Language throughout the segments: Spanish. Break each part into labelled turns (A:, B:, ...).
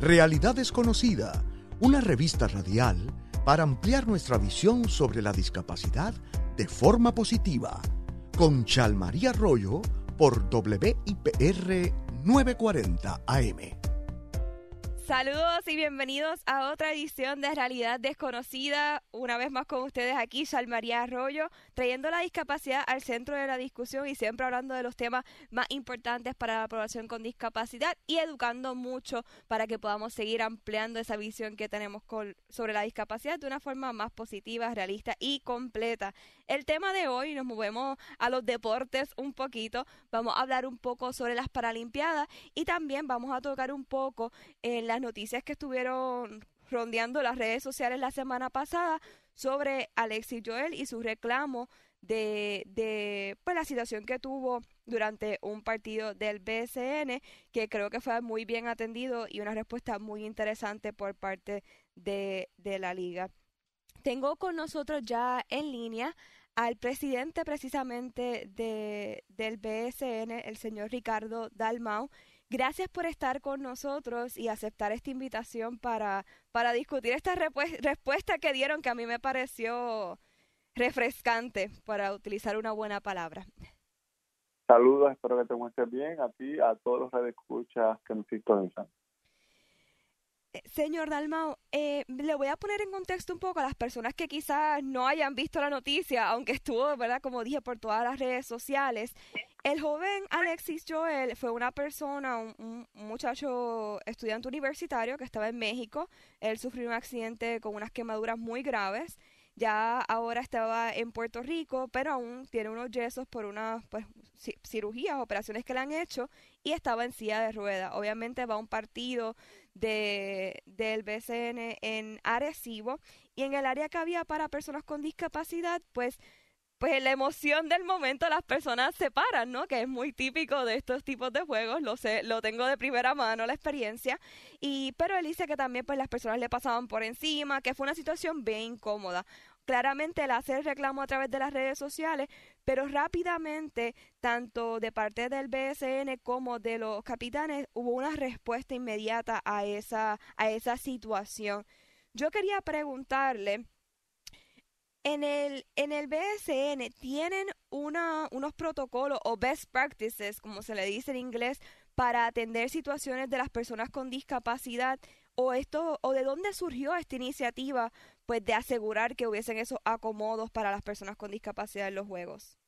A: Realidad Desconocida, una revista radial para ampliar nuestra visión sobre la discapacidad de forma positiva. Con Chalmaría Arroyo por WIPR 940 AM.
B: Saludos y bienvenidos a otra edición de Realidad Desconocida. Una vez más con ustedes aquí, María Arroyo, trayendo la discapacidad al centro de la discusión y siempre hablando de los temas más importantes para la población con discapacidad y educando mucho para que podamos seguir ampliando esa visión que tenemos sobre la discapacidad de una forma más positiva, realista y completa. El tema de hoy, nos movemos a los deportes un poquito, vamos a hablar un poco sobre las Paralimpiadas y también vamos a tocar un poco en las noticias que estuvieron rondeando las redes sociales la semana pasada sobre Alexis Joel y su reclamo de, de pues, la situación que tuvo durante un partido del BSN, que creo que fue muy bien atendido y una respuesta muy interesante por parte de, de la liga. Tengo con nosotros ya en línea al presidente precisamente de, del BSN, el señor Ricardo Dalmau. Gracias por estar con nosotros y aceptar esta invitación para, para discutir esta respuesta que dieron que a mí me pareció refrescante para utilizar una buena palabra.
C: Saludos, espero que te muestres bien a ti, a todos los que escuchas que nos sintonizan.
B: Señor Dalmao, eh, le voy a poner en contexto un poco a las personas que quizás no hayan visto la noticia, aunque estuvo, ¿verdad? Como dije, por todas las redes sociales. El joven Alexis Joel fue una persona, un, muchacho estudiante universitario que estaba en México. Él sufrió un accidente con unas quemaduras muy graves. Ya ahora estaba en Puerto Rico, pero aún tiene unos yesos por unas pues, cirugías, operaciones que le han hecho y estaba en silla de rueda. Obviamente va a un partido de, del BCN en Arecibo y en el área que había para personas con discapacidad, pues pues la emoción del momento las personas se paran, ¿no? Que es muy típico de estos tipos de juegos, lo sé, lo tengo de primera mano la experiencia. Y pero él dice que también pues las personas le pasaban por encima, que fue una situación bien incómoda claramente el reclamo a través de las redes sociales, pero rápidamente, tanto de parte del BSN como de los capitanes, hubo una respuesta inmediata a esa, a esa situación. Yo quería preguntarle, en el, en el BSN tienen una, unos protocolos o best practices, como se le dice en inglés, para atender situaciones de las personas con discapacidad o esto o de dónde surgió esta iniciativa pues de asegurar que hubiesen esos acomodos para las personas con discapacidad en los juegos?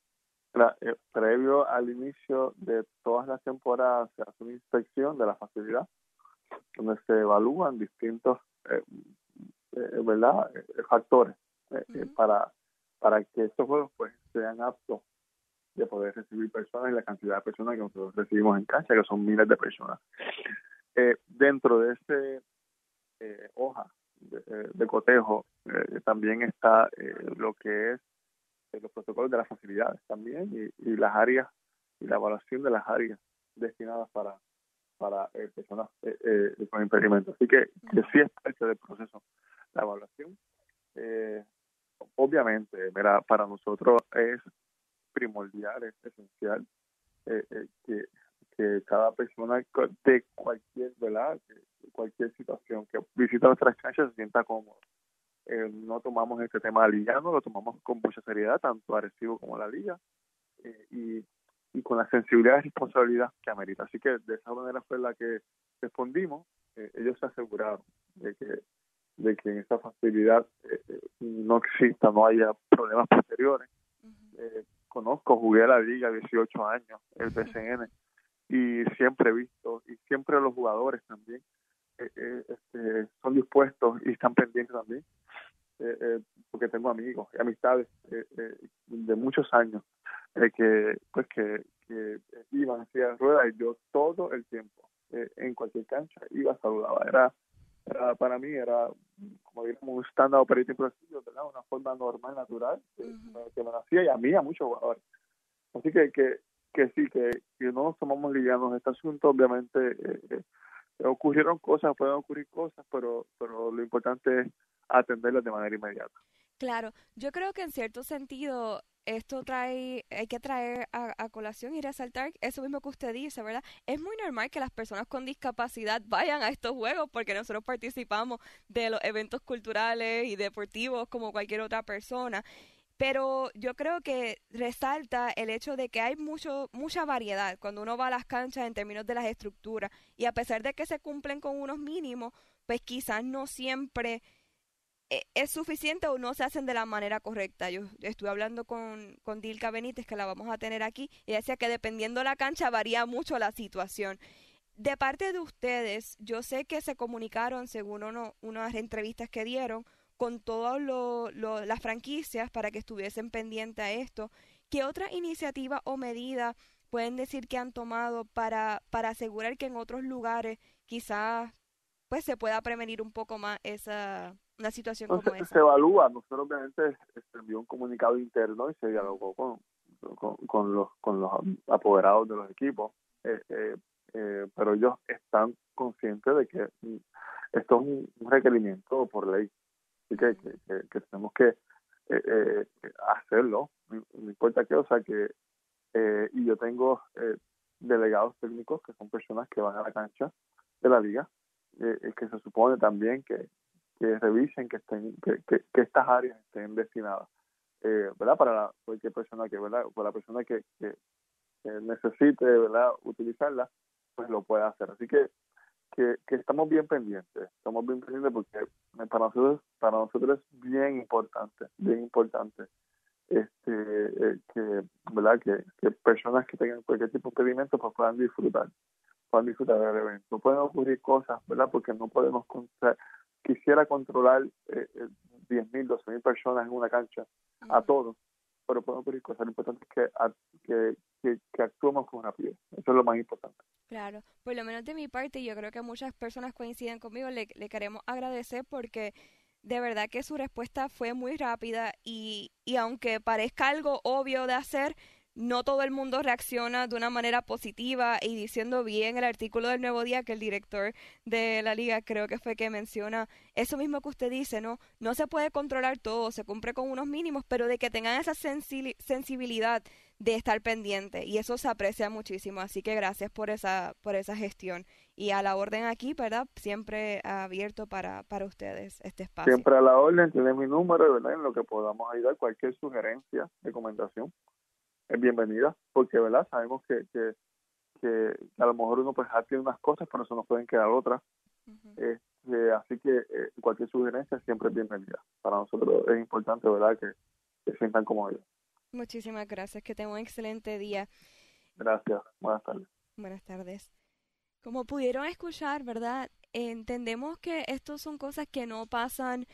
C: Eh, previo al inicio de todas las temporadas se hace una inspección de la facilidad donde se evalúan distintos eh, eh, ¿verdad? factores para para que estos juegos pues sean aptos de poder recibir personas y la cantidad de personas que nosotros recibimos en cancha, que son miles de personas. dentro de ese hoja de, cotejo eh, también está eh, lo que es eh, los protocolos de las facilidades también y, las áreas y la evaluación de las áreas destinadas para para personas con impedimentos. Así que, que sí es parte del proceso la evaluación. obviamente, para nosotros es primordial, es esencial que, que cada persona de cualquier, ¿verdad? cualquier situación que visita nuestras canchas se sienta cómodo. Eh, no tomamos este tema liviano, lo tomamos con mucha seriedad, tanto Arecibo como la liga, eh, y, y con la sensibilidad y responsabilidad que amerita. Así que de esa manera fue la que respondimos. Eh, ellos se aseguraron de que de que en esa facilidad no exista, no haya problemas posteriores. conozco, jugué a la liga 18 años, el PCN, y siempre he visto, y siempre los jugadores también, eh, eh, este, son dispuestos y están pendientes también, eh, porque tengo amigos y amistades de muchos años que pues que, que iban hacia ruedas y yo todo el tiempo en cualquier cancha iba saludaba. Era, era para mí era como digamos un stand-up operating procedure una forma normal natural que me nacía y a mí a muchos jugadores. Así que que que sí que, que no nos tomamos livianos este asunto obviamente eh, ocurrieron cosas, pueden ocurrir cosas, pero, pero lo importante es atenderlas de manera inmediata.
B: Claro, yo creo que en cierto sentido esto trae, hay que traer a, colación y resaltar eso mismo que usted dice, ¿verdad? Es muy normal que las personas con discapacidad vayan a estos juegos porque nosotros participamos de los eventos culturales y deportivos como cualquier otra persona. Pero yo creo que resalta el hecho de que hay mucho, mucha variedad cuando uno va a las canchas en términos de las estructuras. Y a pesar de que se cumplen con unos mínimos, pues quizás no siempre eh, es suficiente o no se hacen de la manera correcta. Yo estuve hablando con, con Dilka Benítez, que la vamos a tener aquí, y decía que dependiendo la cancha varía mucho la situación. De parte de ustedes, yo sé que se comunicaron, según uno, unas entrevistas que dieron, con todas las franquicias para que estuviesen pendientes a esto. ¿Qué otra iniciativa o medida pueden decir que han tomado para, para asegurar que en otros lugares quizás pues se pueda prevenir un poco más esa una situación como esa.
C: Se evalúa, nosotros obviamente se envió un comunicado interno y se dialogó con, con, los, con los apoderados de los equipos, eh, eh, eh, pero ellos están conscientes de que esto es un, requerimiento por ley, así que, que, tenemos que hacerlo, no, importa qué, o sea que, y yo tengo delegados técnicos que son personas que van a la cancha de la liga, que se supone también que que revisen que estén que, que, estas áreas estén destinadas eh, verdad para cualquier persona que verdad para la persona que, que, necesite verdad utilizarla pues lo pueda hacer. Así que, que, estamos bien pendientes estamos bien pendientes porque para nosotros para nosotros es bien importante bien importante este eh, que verdad que, que personas que tengan cualquier tipo de impedimento pues puedan disfrutar puedan disfrutar del evento. No pueden ocurrir cosas verdad porque no podemos contar quisiera controlar eh, 10.000, eh, 12.000 personas en una cancha, a todos, pero pueden ocurrir cosas. Lo importante es que, que, que, actuemos con rapidez. Eso es lo más importante.
B: Claro, por lo menos de mi parte, yo creo que muchas personas coinciden conmigo, le, le queremos agradecer porque de verdad que su respuesta fue muy rápida y, y aunque parezca algo obvio de hacer, no todo el mundo reacciona de una manera positiva y diciendo bien el artículo del Nuevo Día que el director de la liga creo que fue que menciona eso mismo que usted dice, ¿no? No se puede controlar todo, se cumple con unos mínimos, pero de que tengan esa sensibilidad de estar pendiente y eso se aprecia muchísimo, así que gracias por esa por esa gestión y a la orden aquí, ¿verdad? Siempre abierto para para ustedes este espacio.
C: Siempre a la orden, tiene mi número, ¿verdad? En lo que podamos ayudar, cualquier sugerencia, recomendación es bienvenida, porque verdad sabemos que, que, que, a lo mejor uno pues tiene unas cosas, pero eso nos pueden quedar otras. Este, así que eh, cualquier sugerencia siempre es bienvenida. Para nosotros es importante, ¿verdad?, que se sientan como ellos.
B: Muchísimas gracias, que tengan un excelente día.
C: Gracias, buenas tardes.
B: Buenas tardes. Como pudieron escuchar, ¿verdad? Entendemos que estos son cosas que no pasan,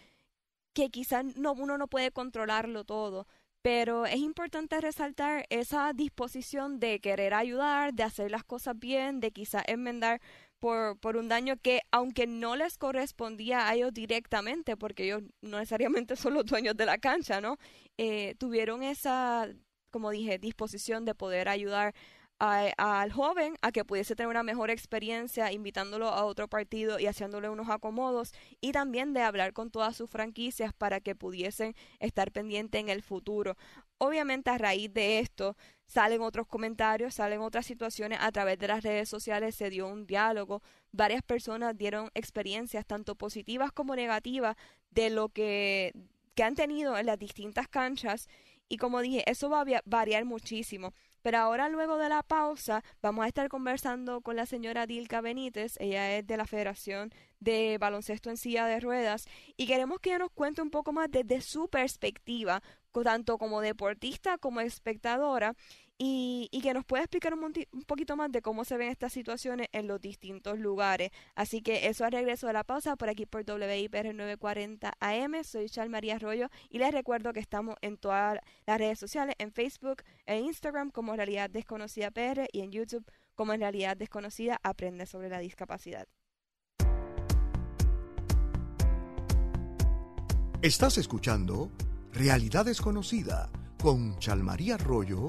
B: que quizás no, uno no puede controlarlo todo, pero es importante resaltar esa disposición de querer ayudar, de hacer las cosas bien, de quizá enmendar por, por un daño que, aunque no les correspondía a ellos directamente, porque ellos no necesariamente son los dueños de la cancha, ¿no? Eh, tuvieron esa, como dije, disposición de poder ayudar al joven a que pudiese tener una mejor experiencia invitándolo a otro partido y haciéndole unos acomodos y también de hablar con todas sus franquicias para que pudiesen estar pendientes en el futuro. Obviamente a raíz de esto salen otros comentarios, salen otras situaciones a través de las redes sociales, se dio un diálogo, varias personas dieron experiencias tanto positivas como negativas de lo que, que han tenido en las distintas canchas y como dije, eso va a variar muchísimo. Pero ahora, luego de la pausa, vamos a estar conversando con la señora Dilka Benítez. Ella es de la Federación de Baloncesto en Silla de Ruedas. Y queremos que ella nos cuente un poco más desde su perspectiva, tanto como deportista como espectadora, y, que nos pueda explicar un, un, poquito más de cómo se ven estas situaciones en los distintos lugares. Así que eso al regreso de la pausa por aquí por WIPR 940 AM. Soy Chal María Arroyo y les recuerdo que estamos en todas las redes sociales, en Facebook e Instagram como Realidad Desconocida PR y en YouTube como en Realidad Desconocida Aprende sobre la discapacidad.
A: Estás escuchando Realidad Desconocida con Chalmaría Arroyo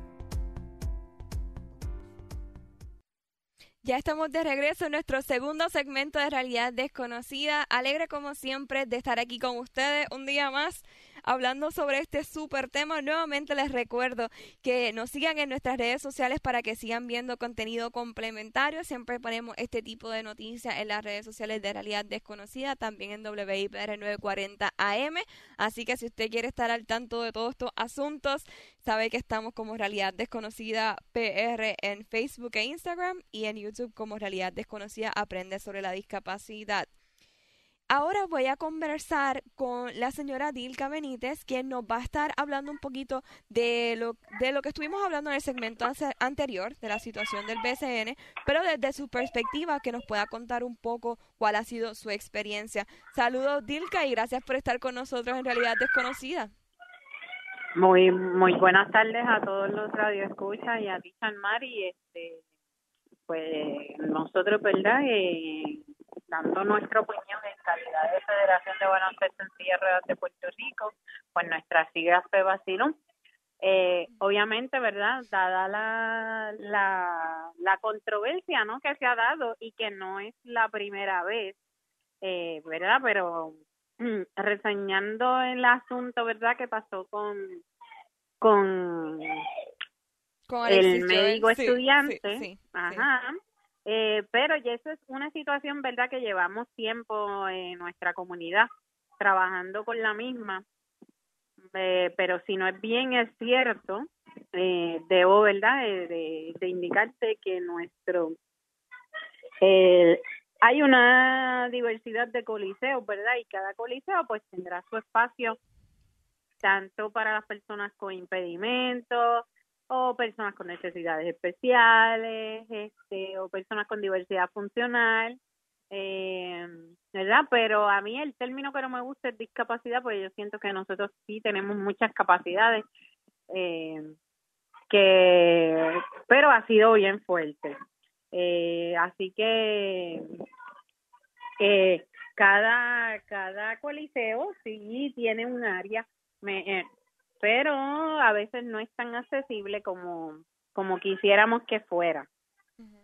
B: Ya estamos de regreso en nuestro segundo segmento de Realidad Desconocida. Alegre como siempre de estar aquí con ustedes un día más hablando sobre este súper tema. Nuevamente les recuerdo que nos sigan en nuestras redes sociales para que sigan viendo contenido complementario. Siempre ponemos este tipo de noticias en las redes sociales de Realidad Desconocida, también en WIPR 940 AM. Así que si usted quiere estar al tanto de todos estos asuntos, sabe que estamos como Realidad Desconocida PR en Facebook e Instagram y en YouTube como Realidad Desconocida Aprende sobre la discapacidad. Ahora voy a conversar con la señora Dilka Benítez, quien nos va a estar hablando un poquito de lo, de lo que estuvimos hablando en el segmento anterior, de la situación del BCN, pero desde su perspectiva, que nos pueda contar un poco cuál ha sido su experiencia. Saludos, Dilka, y gracias por estar con nosotros en Realidad Desconocida.
D: Muy muy buenas tardes a todos los radioescuchas y a ti, Mar, y este, pues nosotros, ¿verdad? Eh, dando nuestra opinión en calidad de Federación de Baloncesto en Silla de Puerto Rico, pues nuestra sigla fue Basilón. Eh, obviamente, ¿verdad? Dada la, la, la controversia ¿no? que se ha dado y que no es la primera vez, eh, ¿verdad? Pero mm, reseñando el asunto, ¿verdad? Que pasó con, con, el médico estudiante. Ajá. Eh, pero ya eso es una situación, ¿verdad?, que llevamos tiempo en nuestra comunidad trabajando con la misma. Eh, pero si no es bien, es cierto, eh, debo, ¿verdad?, de, de, indicarte que nuestro. hay una diversidad de coliseos, ¿verdad? Y cada coliseo, pues, tendrá su espacio tanto para las personas con impedimentos, o personas con necesidades especiales, este, o personas con diversidad funcional, eh, ¿verdad? Pero a mí el término que no me gusta es discapacidad, porque yo siento que nosotros sí tenemos muchas capacidades, eh, que, pero ha sido bien fuerte. Eh, así que eh, cada, cada coliseo sí tiene un área. Me, eh, pero a veces no es tan accesible como, como quisiéramos que fuera,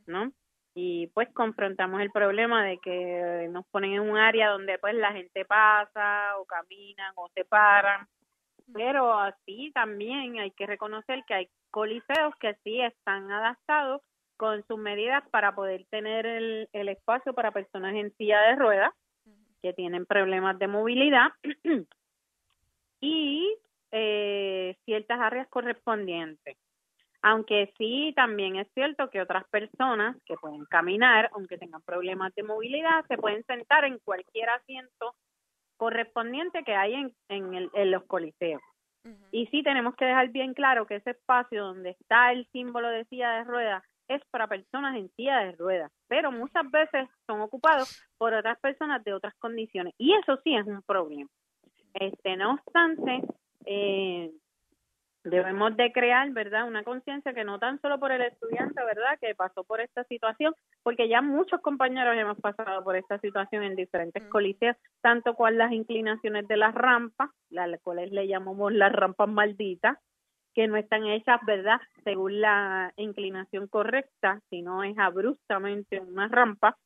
D: ¿no? Y pues confrontamos el problema de que nos ponen en un área donde pues la gente pasa o caminan o se paran, pero así también hay que reconocer que hay coliseos que sí están adaptados con sus medidas para poder tener el, el espacio para personas en silla de ruedas que tienen problemas de movilidad. Y eh, ciertas áreas correspondientes. Aunque sí, también es cierto que otras personas que pueden caminar, aunque tengan problemas de movilidad, se pueden sentar en cualquier asiento correspondiente que hay en, en, los coliseos. Y sí tenemos que dejar bien claro que ese espacio donde está el símbolo de silla de ruedas es para personas en silla de ruedas, pero muchas veces son ocupados por otras personas de otras condiciones y eso sí es un problema. Este, no obstante, eh, debemos de crear, ¿verdad? Una conciencia que no tan solo por el estudiante, ¿verdad? Que pasó por esta situación, porque ya muchos compañeros hemos pasado por esta situación en diferentes mm. coliseos, tanto cual las inclinaciones de las rampas, las cuales le llamamos las rampas malditas, que no están hechas, ¿verdad? Según la inclinación correcta, sino es abruptamente una rampa.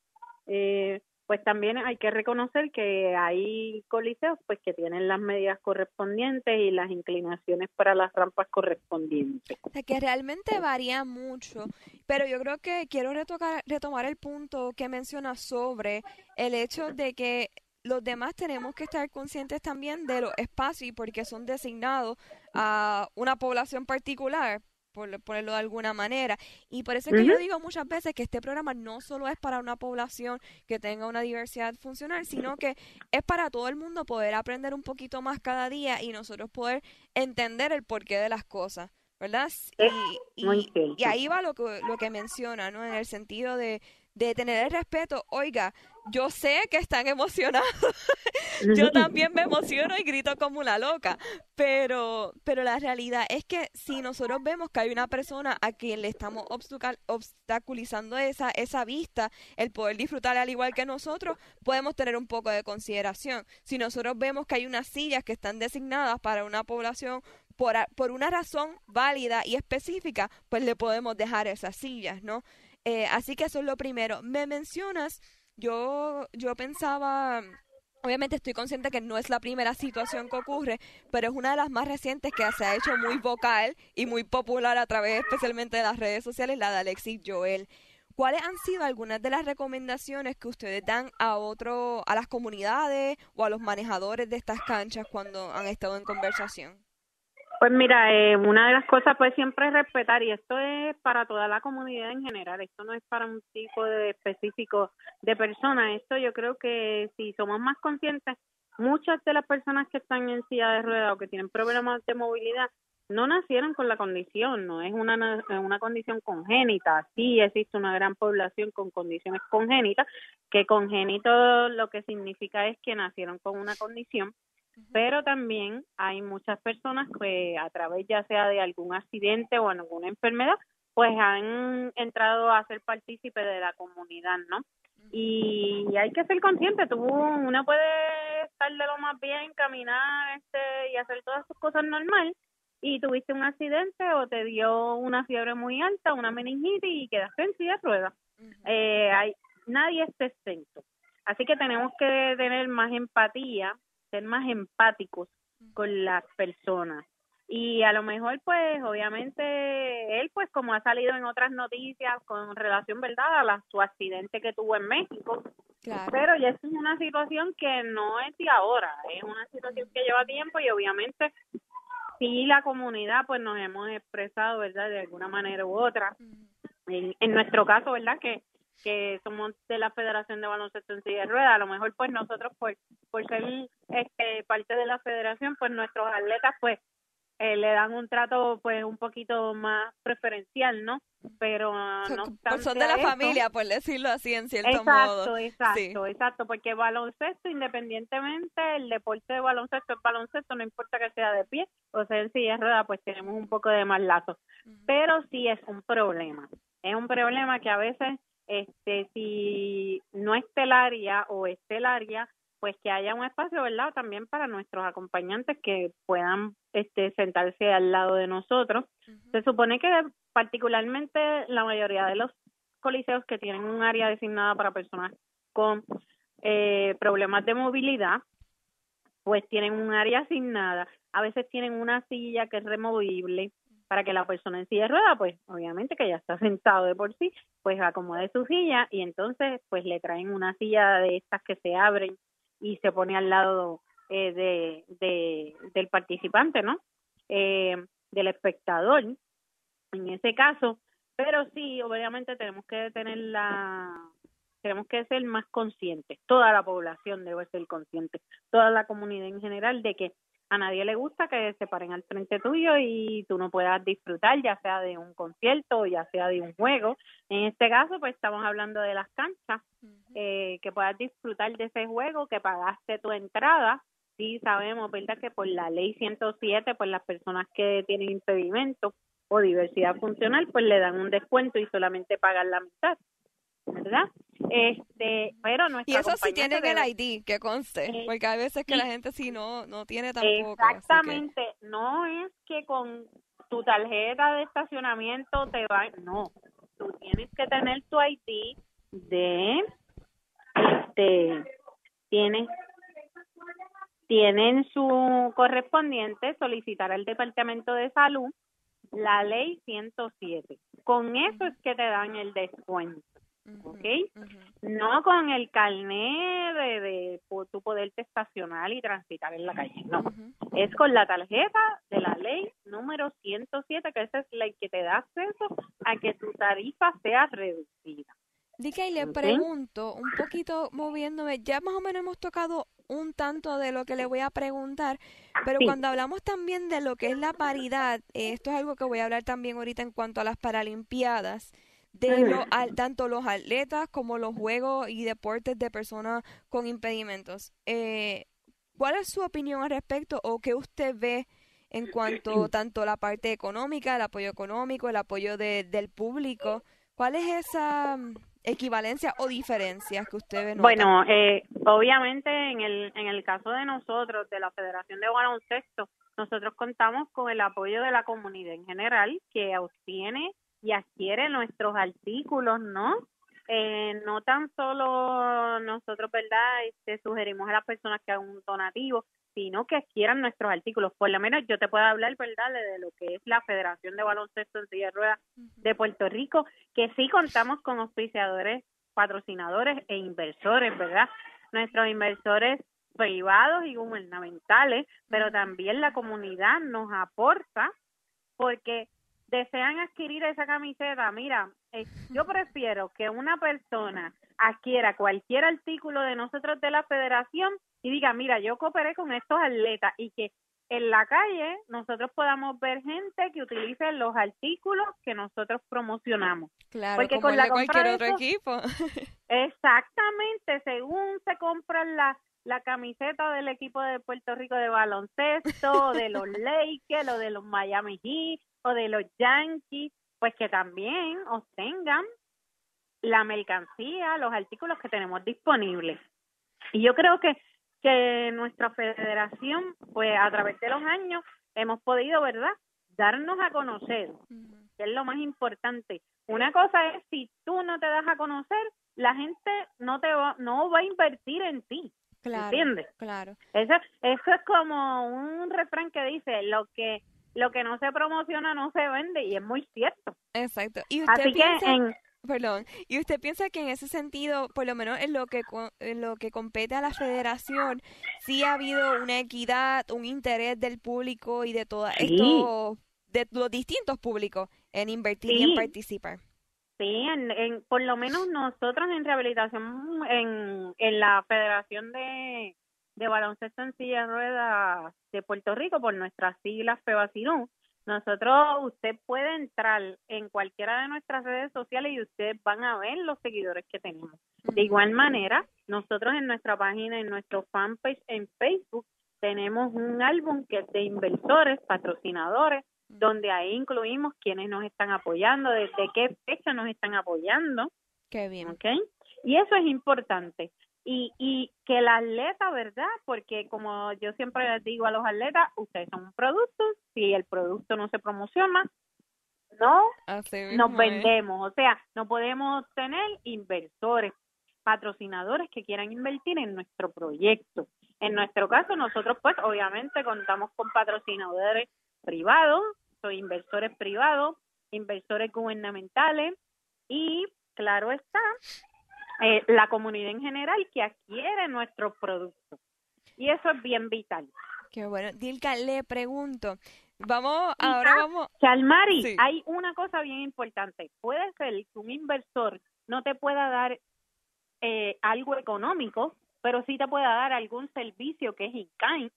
D: Eh, pues también hay que reconocer que hay coliseos pues que tienen las medidas correspondientes y las inclinaciones para las rampas correspondientes.
B: O sea, que realmente varía mucho, pero yo creo que quiero retomar el punto que menciona sobre el hecho de que los demás tenemos que estar conscientes también de los espacios y porque son designados a una población particular por ponerlo de alguna manera. Y por eso es que yo digo muchas veces que este programa no solo es para una población que tenga una diversidad funcional, sino que es para todo el mundo poder aprender un poquito más cada día y nosotros poder entender el porqué de las cosas. ¿Verdad? Y, y, ahí va lo que, lo que menciona, ¿no? En el sentido de, de tener el respeto. Oiga, yo sé que están emocionados. yo también me emociono y grito como una loca. Pero, pero la realidad es que si nosotros vemos que hay una persona a quien le estamos obstaculizando esa, esa vista, el poder disfrutar al igual que nosotros, podemos tener un poco de consideración. Si nosotros vemos que hay unas sillas que están designadas para una población por, por una razón válida y específica, pues le podemos dejar esas sillas, ¿no? Eh, así que eso es lo primero. Me mencionas yo, yo pensaba, obviamente estoy consciente que no es la primera situación que ocurre, pero es una de las más recientes que se ha hecho muy vocal y muy popular a través especialmente de las redes sociales, la de Alexis Joel. ¿Cuáles han sido algunas de las recomendaciones que ustedes dan a otro, a las comunidades o a los manejadores de estas canchas cuando han estado en conversación?
D: Pues mira, eh, una de las cosas pues siempre es respetar y esto es para toda la comunidad en general, esto no es para un tipo de específico de personas, esto yo creo que si somos más conscientes, muchas de las personas que están en silla de ruedas o que tienen problemas de movilidad no nacieron con la condición, no es una, una condición congénita, sí existe una gran población con condiciones congénitas, que congénito lo que significa es que nacieron con una condición pero también hay muchas personas que a través ya sea de algún accidente o alguna enfermedad, pues han entrado a ser partícipe de la comunidad, ¿no? Y hay que ser consciente, tú, uno puede estar de lo más bien, caminar este, y hacer todas sus cosas normal, y tuviste un accidente o te dio una fiebre muy alta, una meningitis y quedaste en silla de ruedas. eh, hay, nadie está exento. Así que tenemos que tener más empatía ser más empáticos con las personas. Y a lo mejor, pues, obviamente, él, pues, como ha salido en otras noticias con relación, ¿verdad?, a la, su accidente que tuvo en México. Pero ya es una situación que no es de ahora, es una situación que lleva tiempo y obviamente sí la comunidad, pues, nos hemos expresado, ¿verdad?, de alguna manera u otra. En, en nuestro caso, ¿verdad?, que que somos de la Federación de Baloncesto en Silla de Ruedas. A lo mejor, pues nosotros, por, por ser este, parte de la federación, pues nuestros atletas, pues eh, le dan un trato, pues un poquito más preferencial, ¿no? Pero no
B: pues son de la familia, por decirlo así, en cierto
D: modo. Exacto, exacto, exacto, porque baloncesto, independientemente, el deporte de baloncesto es baloncesto, no importa que sea de pie o sea en silla de ruedas, pues tenemos un poco de más lazo. Pero sí es un problema. Es un problema que a veces este si no es telaria o estelaria pues que haya un espacio verdad también para nuestros acompañantes que puedan este sentarse al lado de nosotros. Se supone que particularmente la mayoría de los coliseos que tienen un área designada para personas con eh, problemas de movilidad pues tienen un área asignada. A veces tienen una silla que es removible para que la persona en silla de rueda, pues obviamente que ya está sentado de por sí, pues acomode su silla y entonces pues le traen una silla de estas que se abren y se pone al lado eh, de, de, del participante, ¿no? Eh, del espectador, en ese caso, pero sí, obviamente tenemos que tener la tenemos que ser más conscientes, toda la población debe ser consciente, toda la comunidad en general de que a nadie le gusta que se paren al frente tuyo y tú no puedas disfrutar ya sea de un concierto o ya sea de un juego. En este caso, pues estamos hablando de las canchas, eh, que puedas disfrutar de ese juego, que pagaste tu entrada. Sí sabemos, ¿verdad?, que por la ley 107, pues las personas que tienen impedimento o diversidad funcional, pues le dan un descuento y solamente pagan la mitad. ¿Verdad? Este, pero
B: Y eso sí tiene el ID, que conste, eh, porque hay veces que la gente sí no, no tiene tampoco.
D: Exactamente, no es que con tu tarjeta de estacionamiento te va, no, tú tienes que tener tu ID de, este, tienes tienen su correspondiente solicitar al Departamento de Salud la ley 107. Con eso es que te dan el descuento. ¿Ok? No con el carnet de, de, tu poderte estacionar y transitar en la calle, no. Es con la tarjeta de la ley número 107, que esa es la que te da acceso a que tu tarifa sea reducida.
B: Dica, y le pregunto, un poquito moviéndome, ya más o menos hemos tocado un tanto de lo que le voy a preguntar, pero cuando hablamos también de lo que es la paridad, esto es algo que voy a hablar también ahorita en cuanto a las Paralimpiadas, de lo, tanto los atletas como los juegos y deportes de personas con impedimentos. Eh, ¿Cuál es su opinión al respecto o qué usted ve en cuanto tanto la parte económica, el apoyo económico, el apoyo de, del público? ¿Cuál es esa mm, equivalencia o diferencias que usted ve?
D: Bueno, eh, obviamente en el, en el caso de nosotros, de la Federación de Baloncesto, nosotros contamos con el apoyo de la comunidad en general que obtiene y adquiere nuestros artículos, ¿no? Eh, no tan solo nosotros, ¿verdad? Este, sugerimos a las personas que hagan un donativo, sino que adquieran nuestros artículos. Por lo menos yo te puedo hablar, ¿verdad?, de, lo que es la Federación de Baloncesto en Silla de Ruedas de Puerto Rico, que sí contamos con auspiciadores, patrocinadores e inversores, ¿verdad? Nuestros inversores privados y gubernamentales, pero también la comunidad nos aporta porque desean adquirir esa camiseta. Mira, eh, yo prefiero que una persona adquiera cualquier artículo de nosotros de la federación y diga, mira, yo cooperé con estos atletas y que en la calle nosotros podamos ver gente que utilice los artículos que nosotros promocionamos.
B: Claro, Porque con la cualquier otro equipo.
D: exactamente, según se compran la, la camiseta del equipo de Puerto Rico de baloncesto, de los Lakers, o de los Miami Heat, o de los Yankees, pues que también obtengan la mercancía, los artículos que tenemos disponibles. Y yo creo que que nuestra federación, pues a través de los años, hemos podido, ¿verdad?, darnos a conocer, que es lo más importante. Una cosa es si tú no te das a conocer, la gente no te va, no va a invertir en ti. Claro, ¿Entiendes?
B: Claro.
D: Eso, eso es como un refrán que dice, lo que lo que no se promociona no se vende y es muy cierto.
B: Exacto. ¿Y usted Así que en, Perdón. ¿Y usted piensa que en ese sentido, por lo menos en lo que en lo que compete a la federación, sí ha habido una equidad, un interés del público y de toda esto, de los distintos públicos en invertir y en participar?
D: Sí, en, por lo menos nosotros en rehabilitación en, en la Federación de, de Baloncesto en Silla de Ruedas de Puerto Rico, por nuestras siglas FEBACINU, nosotros, usted puede entrar en cualquiera de nuestras redes sociales y ustedes van a ver los seguidores que tenemos. De igual manera, nosotros en nuestra página, en nuestro fanpage en Facebook, tenemos un álbum que es de inversores, patrocinadores, donde ahí incluimos quienes nos están apoyando, desde qué fecha nos están apoyando.
B: Qué bien.
D: ¿okay? Y eso es importante y, y que el atleta, ¿verdad? Porque como yo siempre les digo a los atletas, ustedes son un producto, si el producto no se promociona, no nos vendemos, o sea, no podemos tener inversores, patrocinadores que quieran invertir en nuestro proyecto. En nuestro caso, nosotros pues obviamente contamos con patrocinadores privados, soy inversores privados, inversores gubernamentales y claro está, eh, la comunidad en general que adquiere nuestros productos. Y eso es bien vital.
B: Qué bueno. Dilka, le pregunto, vamos, ahora vamos.
D: Chalmari, hay una cosa bien importante. Puede ser que un inversor no te pueda dar eh, algo económico, pero sí te pueda dar algún servicio que es in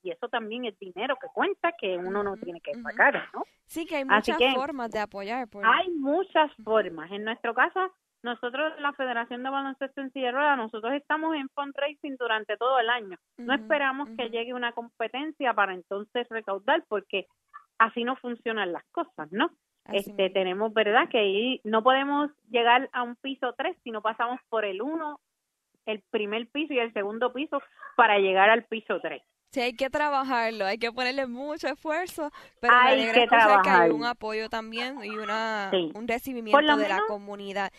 D: y eso también es dinero que cuenta que uno no tiene que pagar, ¿no?
B: Sí, que hay muchas formas de apoyar.
D: Hay muchas formas. En nuestro caso, nosotros, la Federación de Baloncesto en Sierra, nosotros estamos en fundraising durante todo el año. No esperamos que llegue una competencia para entonces recaudar, porque así no funcionan las cosas, ¿no? este tenemos verdad que ahí no podemos llegar a un piso 3 si no pasamos por el 1 el primer piso y el segundo piso para llegar al piso 3
B: Sí, hay que trabajarlo, hay que ponerle mucho esfuerzo, pero hay que, trabajar. que hay un apoyo también y una, un recibimiento de la comunidad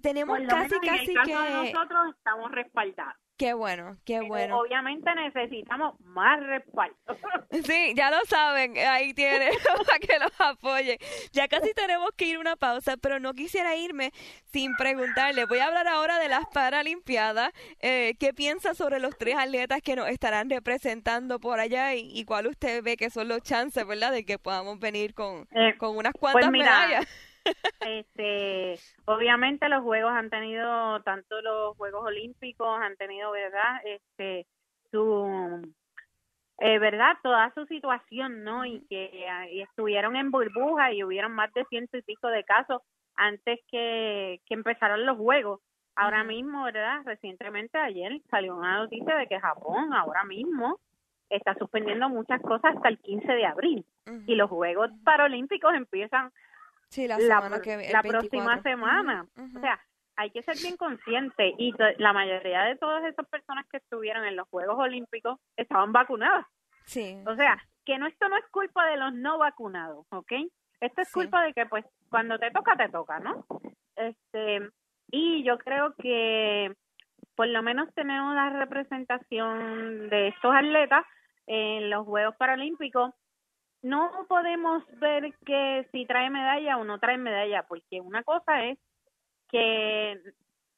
B: tenemos casi, casi que...
D: nosotros estamos respaldados.
B: Qué bueno, qué bueno.
D: Obviamente necesitamos más respaldo.
B: Sí, ya lo saben, ahí tienen para que los apoye. Ya casi tenemos que ir a una pausa, pero no quisiera irme sin preguntarle. Voy a hablar ahora de las Paralimpiadas. Eh, ¿Qué piensa sobre los tres atletas que nos estarán representando por allá y, cuál usted ve que son los chances, verdad, de que podamos venir con, eh, con unas pues cuantas medallas?
D: Este obviamente los juegos han tenido tanto los juegos olímpicos han tenido verdad este su eh, verdad toda su situación no y que estuvieron en burbuja y hubieron más de ciento y pico de casos antes que, que empezaran los juegos. Ahora mismo, ¿verdad? Recientemente ayer salió una noticia de que Japón ahora mismo está suspendiendo muchas cosas hasta el 15 de abril. Y los Juegos Paralímpicos empiezan la, próxima semana. O sea, hay que ser bien consciente y la mayoría de todas esas personas que estuvieron en los Juegos Olímpicos estaban vacunadas.
B: Sí.
D: O sea, que no esto no es culpa de los no vacunados, ¿ok? Esto es culpa de que pues cuando te toca te toca, ¿no? Este y yo creo que por lo menos tenemos la representación de estos atletas en los Juegos Paralímpicos. No podemos ver que si trae medalla o no trae medalla, porque una cosa es que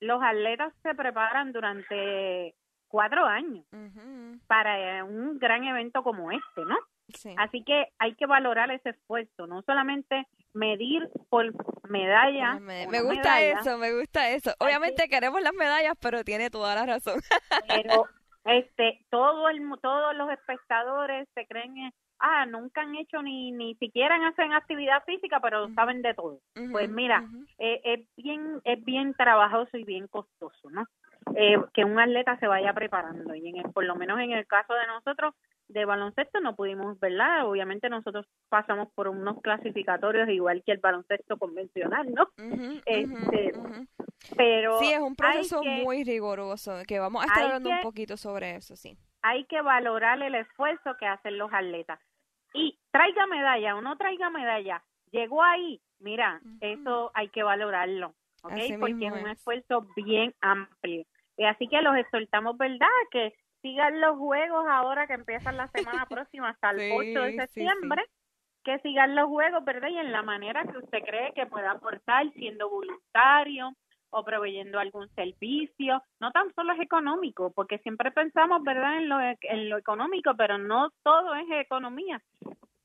D: los atletas se preparan durante cuatro años para un gran evento como este, ¿no? Así que hay que valorar ese esfuerzo, no solamente medir por medalla.
B: Me, gusta eso, me gusta eso. Obviamente queremos las medallas, pero tiene toda la razón.
D: pero este todo el todos los espectadores se creen ah nunca han hecho ni ni siquiera hacen actividad física pero saben de todo pues mira eh, es bien es bien trabajoso y bien costoso no eh, que un atleta se vaya preparando y en por lo menos en el caso de nosotros de baloncesto no pudimos, ¿verdad? Obviamente nosotros pasamos por unos clasificatorios igual que el baloncesto convencional, ¿no? este, Pero
B: sí, es un proceso muy riguroso, que vamos a estar hablando un poquito sobre eso, sí.
D: Hay que valorar el esfuerzo que hacen los atletas. Y traiga medalla o no traiga medalla, llegó ahí, mira, eso hay que valorarlo, ¿ok? Porque es un esfuerzo bien amplio. Y así que los exhortamos, ¿verdad? Que sigan los juegos ahora que empiezan la semana próxima hasta el 8 de septiembre, que sigan los juegos, ¿verdad? Y en la manera que usted cree que pueda aportar, siendo voluntario o proveyendo algún servicio, no tan solo es económico, porque siempre pensamos, ¿verdad?, en lo, en lo económico, pero no todo es economía.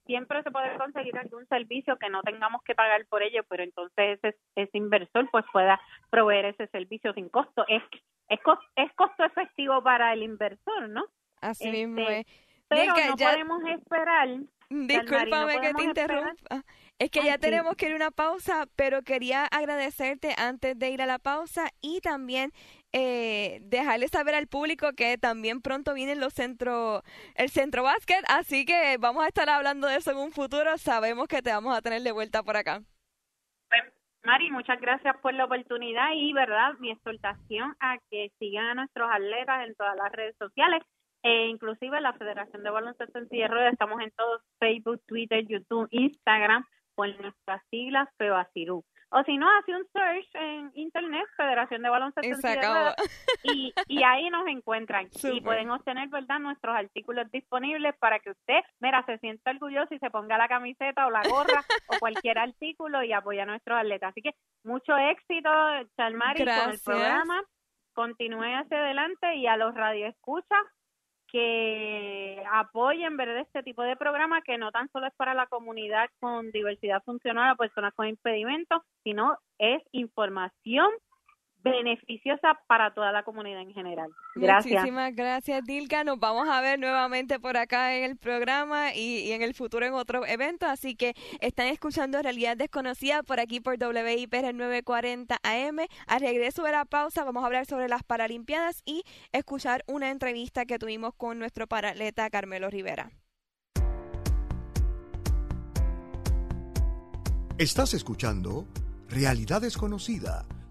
D: Siempre se puede conseguir algún servicio que no tengamos que pagar por ello, pero entonces ese, ese inversor pues pueda proveer ese servicio sin costo. Es es, es costo efectivo para el inversor, ¿no?
B: Así mismo este, es.
D: Pero no podemos esperar.
B: Discúlpame que te interrumpa. Es que ya tenemos que ir a una pausa, pero quería agradecerte antes de ir a la pausa y también eh, dejarle saber al público que también pronto vienen los centros, el centro básquet, así que vamos a estar hablando de eso en un futuro. Sabemos que te vamos a tener de vuelta por acá.
D: Mari, muchas gracias por la oportunidad y, ¿verdad?, mi exhortación a que sigan a nuestros atletas en todas las redes sociales, e inclusive la Federación de Baloncesto en Sierra estamos en todos, Facebook, Twitter, YouTube, Instagram, por nuestras siglas FEBACIRU o si no, hace un search en internet, Federación de Baloncesto y, y ahí nos encuentran y pueden obtener, ¿verdad?, nuestros artículos disponibles para que usted, mira, se sienta orgulloso y se ponga la camiseta o la gorra o cualquier artículo y apoya a nuestros atletas. Así que mucho éxito, Chalmari, con el programa. Continúe hacia adelante y a los radioescuchas que apoyen ¿verdad? este tipo de programa que no tan solo es para la comunidad con diversidad funcional o personas con impedimentos, sino es información beneficiosa para toda la comunidad en general. Gracias.
B: Muchísimas gracias, Dilka. Nos vamos a ver nuevamente por acá en el programa y, en el futuro en otro evento. Así que están escuchando Realidad Desconocida por aquí por WIPR 940 AM. Al regreso de la pausa vamos a hablar sobre las Paralimpiadas y escuchar una entrevista que tuvimos con nuestro paratleta Carmelo Rivera.
A: Estás escuchando Realidad Desconocida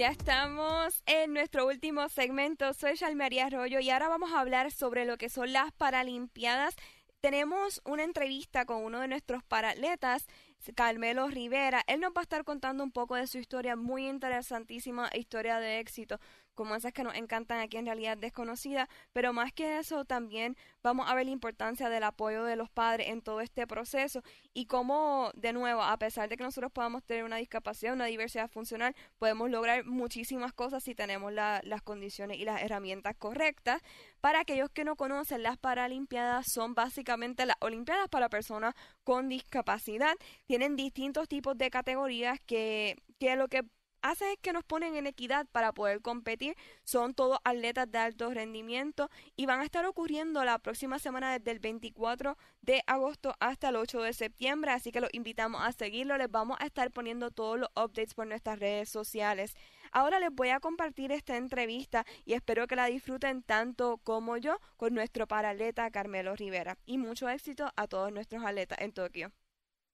B: Ya estamos en nuestro último segmento. Soy María Arroyo y ahora vamos a hablar sobre lo que son las Paralimpiadas. Tenemos una entrevista con uno de nuestros paratletas, Carmelo Rivera. Él nos va a estar contando un poco de su historia muy interesantísima, historia de éxito. Como esas que nos encantan aquí en realidad desconocida, pero más que eso también vamos a ver la importancia del apoyo de los padres en todo este proceso y cómo, de nuevo, a pesar de que nosotros podamos tener una discapacidad, una diversidad funcional, podemos lograr muchísimas cosas si tenemos las condiciones y las herramientas correctas. Para aquellos que no conocen, las Paralimpiadas son básicamente las Olimpiadas para personas con discapacidad. Tienen distintos tipos de categorías que, que lo que hace que nos ponen en equidad para poder competir. Son todos atletas de alto rendimiento y van a estar ocurriendo la próxima semana desde el 24 de agosto hasta el 8 de septiembre, así que los invitamos a seguirlo. Les vamos a estar poniendo todos los updates por nuestras redes sociales. Ahora les voy a compartir esta entrevista y espero que la disfruten tanto como yo con nuestro paratleta Carmelo Rivera. Y mucho éxito a todos nuestros atletas en Tokio.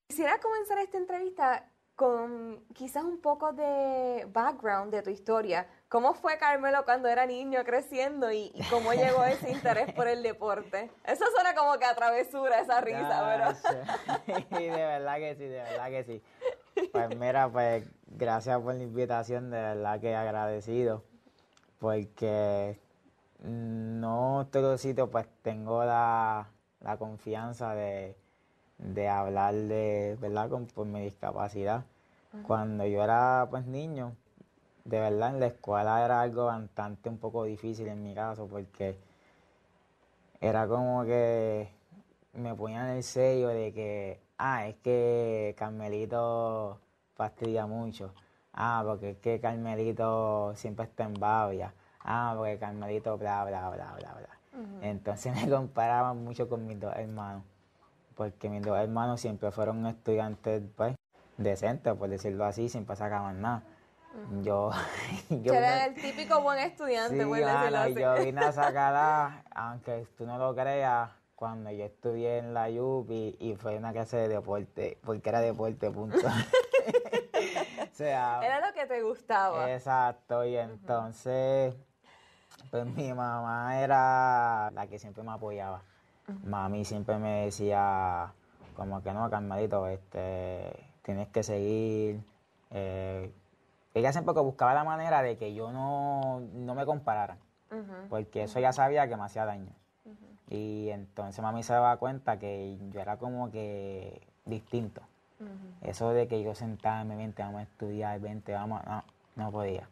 B: Quisiera comenzar esta entrevista con quizás un poco de background de tu historia. ¿Cómo fue Carmelo cuando era niño creciendo y, cómo llegó ese interés por el deporte? Eso suena como que a travesura esa risa,
E: pero... Sí, de verdad que sí, de verdad que sí. Pues mira, pues gracias por la invitación, de verdad que agradecido, porque no todo sitio pues tengo la, la confianza de de hablar de, ¿verdad? Con, por mi discapacidad. Cuando yo era pues niño, de verdad en la escuela era algo bastante un poco difícil en mi caso porque era como que me ponían el sello de que, ah, es que Carmelito fastidia mucho. Ah, porque es que Carmelito siempre está en babia. Ah, porque Carmelito bla, bla, bla, bla, bla. Entonces me comparaban mucho con mis dos hermanos porque mis dos hermanos siempre fueron estudiantes pues, decentes, por decirlo así, sin pasar nada. Yo,
B: yo era el típico buen estudiante,
E: sí, Yo vine a sacarla, aunque tú no lo creas, cuando yo estudié en la UPI y fue una clase de deporte, porque era deporte, punto.
B: era lo que te gustaba.
E: Exacto, y entonces, pues mi mamá era la que siempre me apoyaba. Mami siempre me decía, como que no, Carmelito, este, tienes que seguir. Eh, ella siempre buscaba la manera de que yo no, me comparara, porque eso ya sabía que me hacía daño. Y entonces mami se daba cuenta que yo era como que distinto. Eso de que yo sentarme, vente, vamos a estudiar, vente, vamos, no, no podía.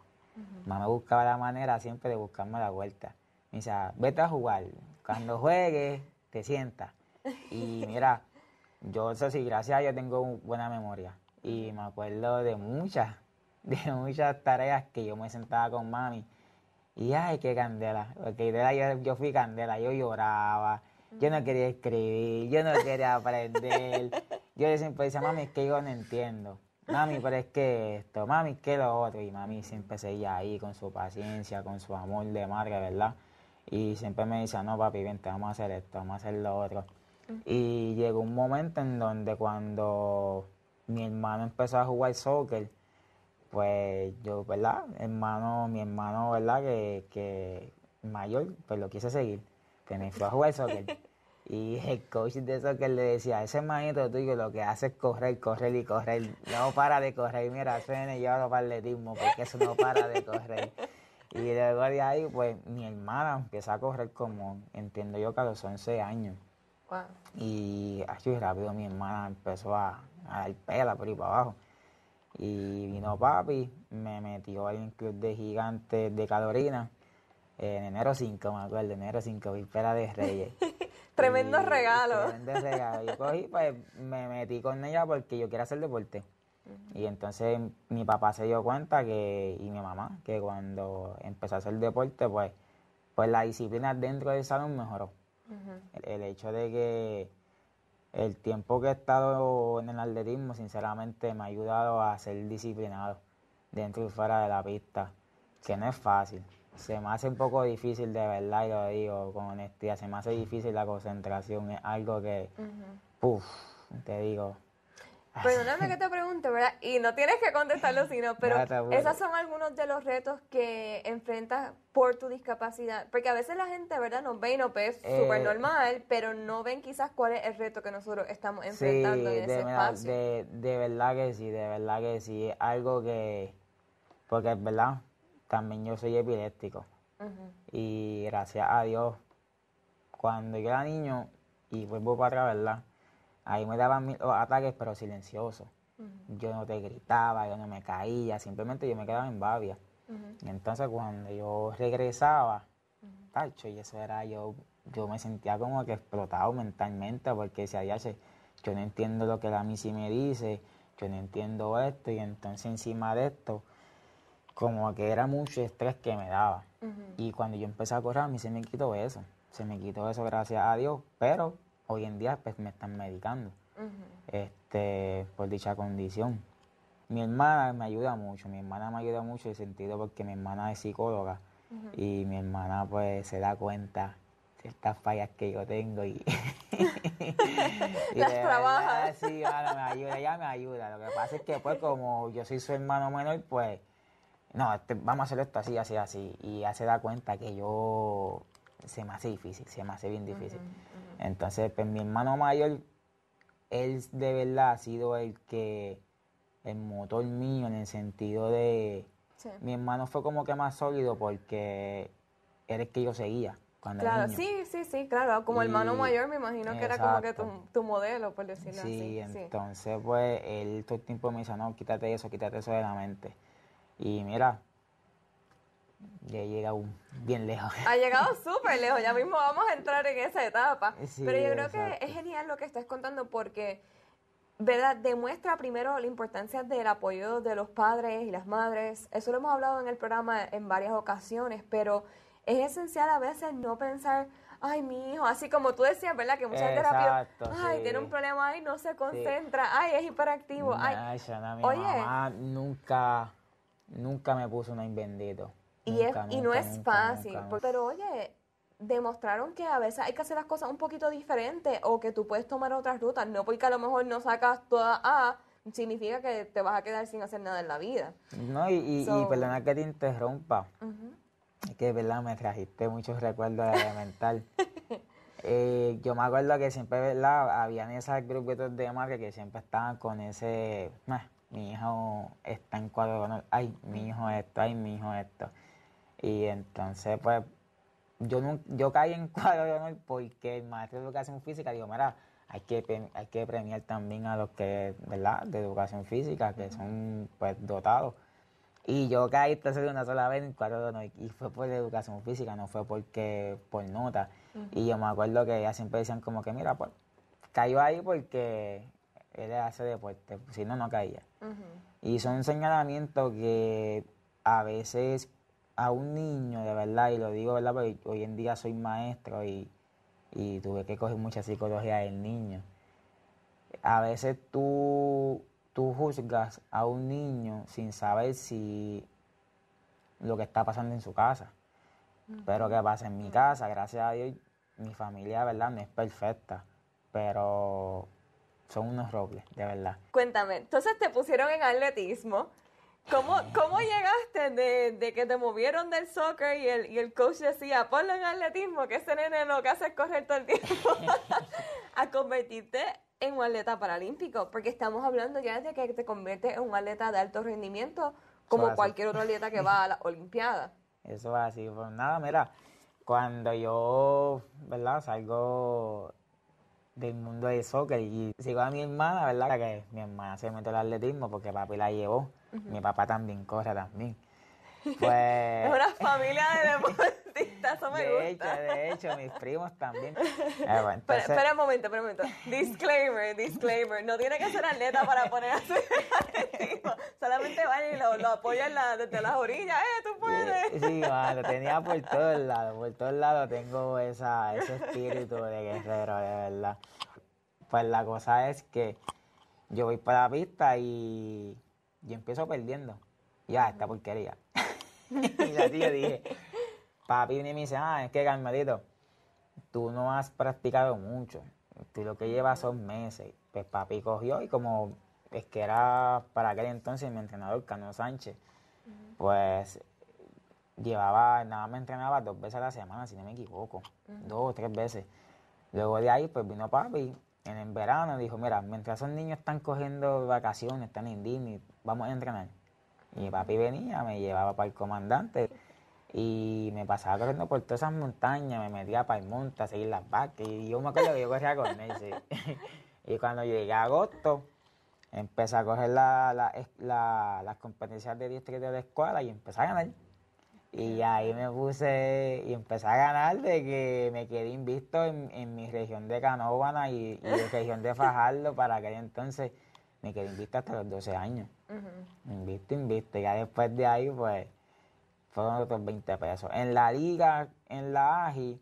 E: Mami buscaba la manera siempre de buscarme la vuelta. Me decía, vete a jugar. Cuando juegues, te. Y mira, yo eso sí, gracias a Dios tengo buena memoria. Y me acuerdo de muchas, de muchas tareas que yo me sentaba con mami. Y ay, qué candela. Porque yo, yo fui candela, yo lloraba, yo no quería escribir, yo no quería aprender. Yo siempre decía, mami, es que yo no entiendo. Mami, pero es que esto, mami, es que lo otro. Y mami siempre seguía ahí con su paciencia, con su amor de madre, ¿verdad? Y siempre me decía, no, papi, vente, vamos a hacer esto, vamos a hacer lo otro. Y llegó un momento en donde cuando mi hermano empezó a jugar soccer, pues yo, ¿verdad? Hermano, mi hermano, ¿verdad? Que, que mayor, pues lo quise seguir. Que me fue a jugar soccer. Y el coach de soccer le decía, ese hermanito tuyo lo que hace es correr, correr y correr. No para de correr. Mira, suene yo para atletismo, porque eso no para de correr. Y luego de ahí, pues mi hermana empezó a correr como, entiendo yo, que a los 11 años. Y así rápido mi hermana empezó a, dar pela por ahí para abajo. Y vino papi, me metió en el club de gigantes de Carolina en enero 5, me acuerdo, enero 5, víspera de Reyes.
B: tremendo regalo.
E: Tremendo regalo. Yo cogí, pues me metí con ella porque yo quiero hacer deporte. Y entonces mi papá se dio cuenta que, y mi mamá, que cuando empezó a hacer deporte, pues, pues la disciplina dentro del salón mejoró. el, hecho de que el tiempo que he estado en el atletismo, sinceramente, me ha ayudado a ser disciplinado dentro y fuera de la pista, que no es fácil. Se me hace un poco difícil, de verdad, y lo digo con honestidad, se me hace difícil la concentración, es algo que, uff, te digo,
B: Perdóname que te pregunte, ¿verdad? Y no tienes que contestarlo, sino, pero esos son algunos de los retos que enfrentas por tu discapacidad. Porque a veces la gente, ¿verdad? Nos ve y nos ve súper eh, normal, pero no ven quizás cuál es el reto que nosotros estamos enfrentando en ese espacio.
E: De, de verdad que sí, de verdad que sí. Algo que, porque es verdad, también yo soy epiléptico. Y gracias a Dios, cuando yo era niño, y vuelvo para atrás, ¿verdad? Ahí me daban mis ataques, pero silenciosos. Yo no te gritaba, yo no me caía, simplemente yo me quedaba en babia. Y entonces cuando yo regresaba, tacho, y eso era yo, yo me sentía como que explotado mentalmente, porque decía, ya yo no entiendo lo que la mí sí me dice, yo no entiendo esto, y entonces encima de esto, como que era mucho estrés que me daba. Y cuando yo empecé a correr, a mí se me quitó eso, se me quitó eso gracias a Dios, pero hoy en día pues me están medicando, este, por dicha condición. Mi hermana me ayuda mucho, mi hermana me ayuda mucho en el sentido porque mi hermana es psicóloga y mi hermana pues se da cuenta ciertas fallas que yo tengo y,
F: las trabaja.
E: sí, me ayuda, ella me ayuda. Lo que pasa es que pues como yo soy su hermano menor, pues no, este, vamos a hacer esto así, así, así. Y ella se da cuenta que yo se me hace difícil, se me hace bien difícil. Entonces, pues mi hermano mayor, él de verdad ha sido el que, el motor mío en el sentido de, mi hermano fue como que más sólido porque era el que yo seguía. Cuando
F: claro, sí, sí, sí, claro. Como hermano mayor me imagino que era como que tu, modelo, por decirlo así.
E: Sí, entonces pues él todo el tiempo me dice, no, quítate eso, quítate eso de la mente. Y mira, ya he llegado bien lejos.
F: Ha llegado súper lejos, ya mismo vamos a entrar en esa etapa. Pero yo creo que es genial lo que estás contando porque, ¿verdad? Demuestra primero la importancia del apoyo de los padres y las madres. Eso lo hemos hablado en el programa en varias ocasiones, pero es esencial a veces no pensar, ay, mi hijo, así como tú decías, ¿verdad? Que muchas terapias, ay, tiene un problema ahí, no se concentra, ay, es hiperactivo, ay.
E: mi Oye, mamá nunca, nunca me puso una bendito.
F: Y, es, y no es fácil, pero oye, demostraron que a veces hay que hacer las cosas un poquito diferentes o que tú puedes tomar otras rutas, no porque a lo mejor no sacas toda A, significa que te vas a quedar sin hacer nada en la vida.
E: No, y, y, perdona que te interrumpa, es que verdad me trajiste muchos recuerdos de elemental. eh, yo me acuerdo que siempre, ¿verdad? Habían esos grupitos de marca que siempre estaban con ese, mi hijo está en cuadro ay, mi hijo esto, ay, mi hijo esto. Y entonces, pues, yo, no, yo caí en cuadro de honor porque el maestro de educación física dijo, mira, hay que, hay que premiar también a los que, ¿verdad?, de educación física, que son, pues, dotados. Y yo caí tercero una sola vez en cuadro de honor y fue por educación física, no fue porque, por nota. Y yo me acuerdo que ellas siempre decían como que, mira, pues, cayó ahí porque él hace deporte, si no, no caía. Y son señalamientos que a veces a un niño, de verdad, y lo digo, ¿verdad? Porque hoy en día soy maestro y, tuve que coger mucha psicología del niño. A veces tú, tú juzgas a un niño sin saber si lo que está pasando en su casa. Pero ¿qué pasa? En mi casa, gracias a Dios, mi familia, ¿verdad? No es perfecta, pero son unos robles, de verdad.
F: Cuéntame, entonces te pusieron en atletismo ¿Cómo, cómo llegaste de, que te movieron del soccer y el, y el coach decía, ponlo en atletismo, que ese nene lo que hace es correr todo el tiempo, a convertirte en un atleta paralímpico? Porque estamos hablando ya de que te conviertes en un atleta de alto rendimiento, como cualquier otro atleta que va a la Olimpiada.
E: Eso es así. Pues nada, mira, cuando yo, ¿verdad? Salgo del mundo del soccer y sigo a mi hermana, ¿verdad? Que mi hermana se metió al atletismo porque papi la llevó. Mi papá también corre también. Pues...
F: Es una familia de deportistas, eso me
E: de Hecho, de hecho, mis primos también.
F: Eh, espera, un momento, espera un momento. Disclaimer, disclaimer. No tiene que ser atleta para poner a su atletismo. Solamente van y lo, lo apoyan desde las orillas. ¡Eh, tú puedes!
E: Sí, sí lo tenía por todos lados. Por todos lados tengo esa, ese espíritu de guerrero, de verdad. Pues la cosa es que yo voy para la pista y yo empiezo perdiendo. Ya, esta porquería. y la tía dije, papi viene y me dice, ah, es que Carmelito, tú no has practicado mucho. Tú lo que llevas son meses. Pues papi cogió y como es que era para aquel entonces mi entrenador, Cano Sánchez, pues llevaba, nada más entrenaba dos veces a la semana, si no me equivoco, dos o tres veces. Luego de ahí, pues vino papi en el verano dijo, mira, mientras esos niños están cogiendo vacaciones, están en Disney, vamos a entrenar. Y papi venía, me llevaba para el comandante y me pasaba corriendo por todas esas montañas, me metía para el monte a seguir las vacas y yo me acuerdo que yo corría con él, y cuando llegué a agosto, empecé a coger las competencias de distrito de la escuela y empecé a ganar. Y ahí me puse y empecé a ganar de que me quedé invisto en, mi región de Canóvana y, y en región de Fajardo para aquel entonces me quedé invisto hasta los 12 años. Invisto, invisto. Y ya después de ahí, pues, fueron otros 20 pesos. En la liga, en la AGI,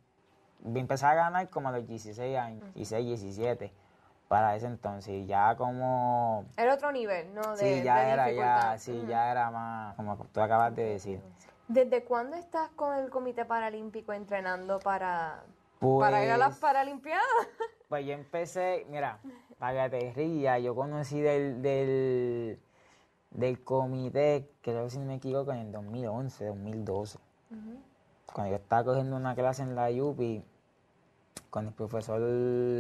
E: empecé a ganar como a los 16 años, 16, 17 para ese entonces. Ya como...
F: Era otro nivel, ¿no?
E: De, sí, ya era, ya, sí, ya era más, como tú acabas de decir.
F: ¿Desde cuándo estás con el Comité Paralímpico entrenando para, para ir a las pues Paralimpiadas?
E: Pues yo empecé, mira, para que te rías, yo conocí del, del, del comité, creo que si no me equivoco, en el 2011, 2012. Cuando yo estaba cogiendo una clase en la UPI con el profesor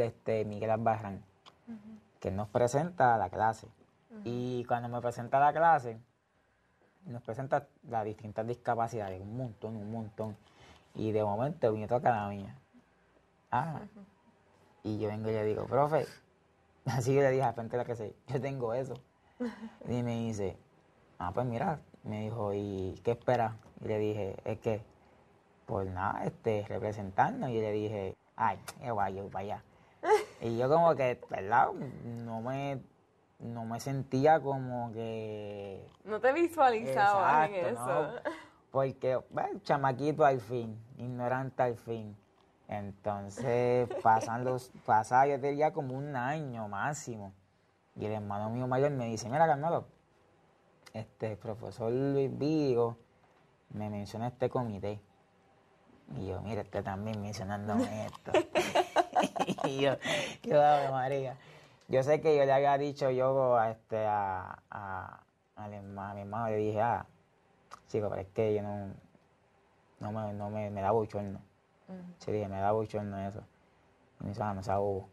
E: este, Miguel Albarrán que nos presenta la clase. Y cuando me presenta la clase, nos presenta las distintas discapacidades, un montón, un montón. Y de momento me toca la mía. Ah. Y yo vengo y le digo, profe, así que le dije a frente la que sé, yo tengo eso. Y me dice, ah, pues mira, me dijo, ¿y qué espera? Y le dije, es que, pues nada, este, representarnos. Y le dije, ay, qué vaya, vaya. Y yo como que, ¿verdad? No me, no me sentía como que...
F: No te visualizaba en eso.
E: Porque, bueno, chamaquito al fin, ignorante al fin. Entonces, pasan los, pasaba yo diría como un año máximo. Y el hermano mío mayor me dice, mira Carmelo, este profesor Luis Vigo me menciona este comité. Y yo, mira, este también mencionándome esto. y yo, yo, María. Yo sé que yo le había dicho yo a este a, a, a, mi hermano, le dije, ah, chico, pero es que yo no, no me, no me, me da bochorno. Uh dije, me da bochorno eso. Y me dice, ah, no bobo.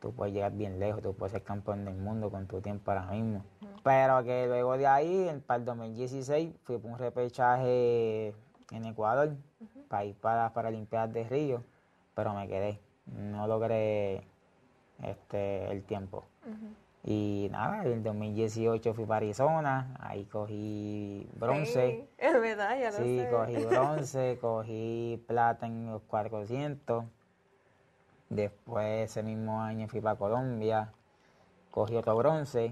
E: Tú puedes llegar bien lejos, tú puedes ser campeón del mundo con tu tiempo ahora mismo. Pero que luego de ahí, para el 2016, fui por un repechaje en Ecuador para ir para las Paralimpiadas de Río, pero me quedé no logré este, el tiempo. Y nada, en el 2018 fui para Arizona, ahí cogí bronce.
F: Sí, es medalla,
E: Sí, cogí bronce, cogí plata en los 400. Después ese mismo año fui para Colombia, cogí otro bronce.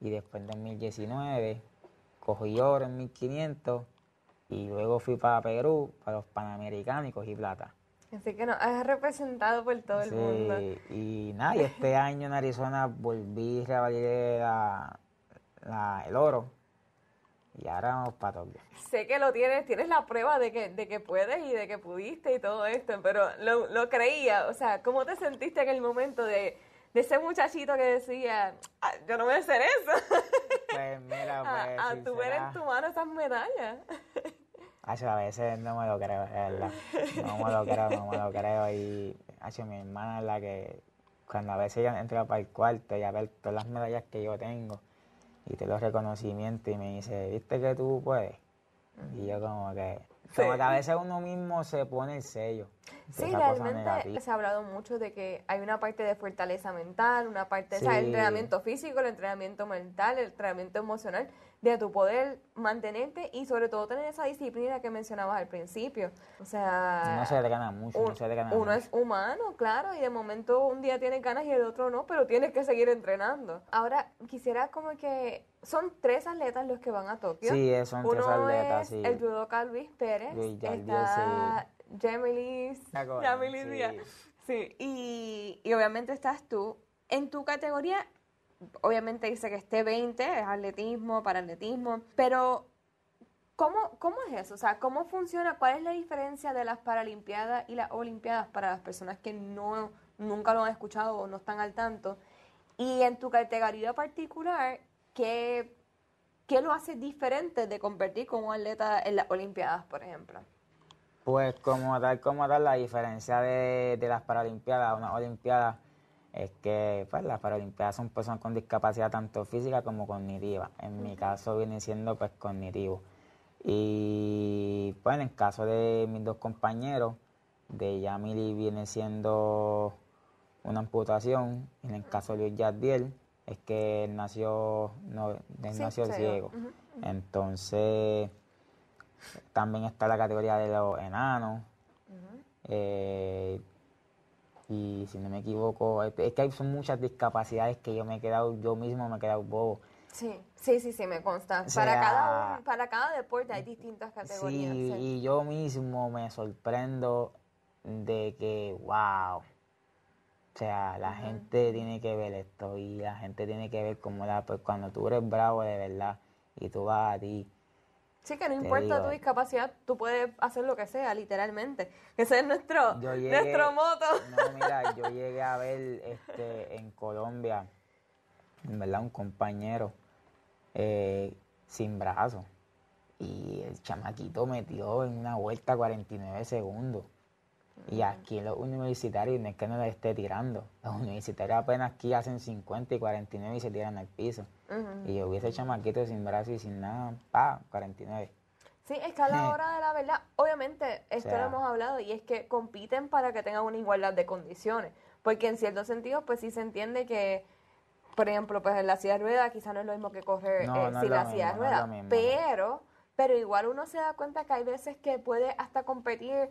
E: Y después en 2019 cogí oro en 1500. Y luego fui para Perú, para los Panamericanos y cogí plata.
F: Así que nos has representado por todo el mundo.
E: Y nada, y este año en Arizona volví a la, el oro. Y ahora vamos para Tokio.
F: Sé que lo tienes, tienes la prueba de que, de que puedes y de que pudiste y todo esto, pero lo, lo creía. O sea, ¿cómo te sentiste en el momento de, de ese muchachito que decía, ah, yo no voy a hacer eso?
E: Pues mira, pues.
F: a, a tu ver en tu mano esas medallas.
E: A veces no me lo creo, es verdad. No me lo creo, no me lo creo. Y hace mi hermana es la que, cuando a veces ella entra para el cuarto y a ver todas las medallas que yo tengo y te los reconocimientos y me dice, ¿viste que tú puedes? Y yo como que, como que a veces uno mismo se pone el sello.
F: Sí, realmente se ha hablado mucho de que hay una parte de fortaleza mental, una parte, o sea, el entrenamiento físico, el entrenamiento mental, el entrenamiento emocional, de tu poder mantenerte y sobre todo tener esa disciplina que mencionabas al principio. O sea...
E: No se le gana mucho, no se le gana
F: Uno es humano, claro, y de momento un día tienes ganas y el otro no, pero tienes que seguir entrenando. Ahora, quisiera como que... Son tres atletas los que van a Tokio.
E: Sí, son tres atletas,
F: es el judoka Luis Pérez.
E: Luis
F: está Jamilis. Díaz. Sí, y, y obviamente estás tú. En tu categoría obviamente dice que esté 20, es atletismo, para atletismo, pero ¿cómo, ¿cómo es eso? O sea, ¿cómo funciona? ¿Cuál es la diferencia de las Paralimpiadas y las Olimpiadas para las personas que no, nunca lo han escuchado o no están al tanto? Y en tu categoría particular, ¿qué, qué lo hace diferente de competir como atleta en las Olimpiadas, por ejemplo?
E: Pues como tal, como tal, la diferencia de, de las Paralimpiadas, una Olimpiada es que pues, las Paralimpiadas son personas con discapacidad tanto física como cognitiva. En mi caso viene siendo pues cognitivo. Y pues en el caso de mis dos compañeros, de Yamili viene siendo una amputación, en el caso de Luis Yadiel es que él nació, no, nació ciego. Entonces, también está la categoría de los enanos. Eh, y si no me equivoco, es que hay son muchas discapacidades que yo me he quedado, yo mismo me he quedado bobo.
F: Sí, sí, sí, sí, me consta. para, cada para cada deporte hay distintas categorías.
E: Sí, y yo mismo me sorprendo de que, wow, o sea, la gente tiene que ver esto y la gente tiene que ver cómo la, pues cuando tú eres bravo de verdad y tú vas a ti.
F: Sí, que no importa tu discapacidad, tú puedes hacer lo que sea, literalmente. Ese es nuestro, nuestro moto.
E: No, mira, yo llegué a ver este, en Colombia, en verdad, un compañero eh, sin brazo. Y el chamaquito metió en una vuelta 49 segundos. Y aquí los universitarios no es que no les esté tirando. Los universitarios apenas aquí hacen 50 y 49 y se tiran al piso. Y yo hubiese chamaquito sin brazo y sin nada, pa, 49.
F: Sí, es que a la hora de la verdad, obviamente, esto lo hemos hablado, y es que compiten para que tengan una igualdad de condiciones. Porque en cierto sentido, pues sí se entiende que, por ejemplo, pues en la silla de ruedas quizás no es lo mismo que correr eh, sin la silla de ruedas. pero, pero igual uno se da cuenta que hay veces que puede hasta competir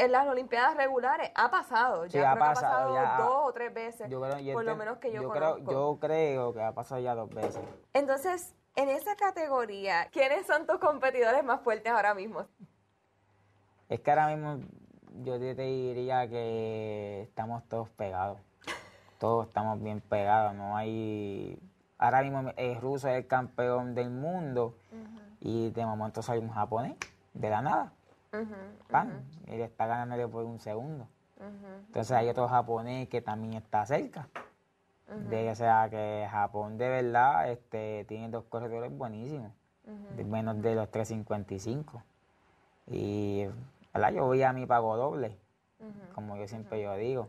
F: en las Olimpiadas regulares ha pasado, ya ha, pasado, dos o tres veces, por lo menos que yo,
E: Creo, yo creo que ha pasado ya dos veces.
F: Entonces, en esa categoría, ¿quiénes son tus competidores más fuertes ahora mismo?
E: Es que ahora mismo yo te diría que estamos todos pegados. Todos estamos bien pegados, no hay... Ahora mismo el ruso es el campeón del mundo y de momento salimos japonés, de la nada. Pan, él está ganándole por un segundo. Entonces hay otro japonés que también está cerca. De, o sea que Japón de verdad este, tiene dos corredores buenísimos, de menos de los 355. Y yo voy a mi pago doble, como yo siempre yo digo.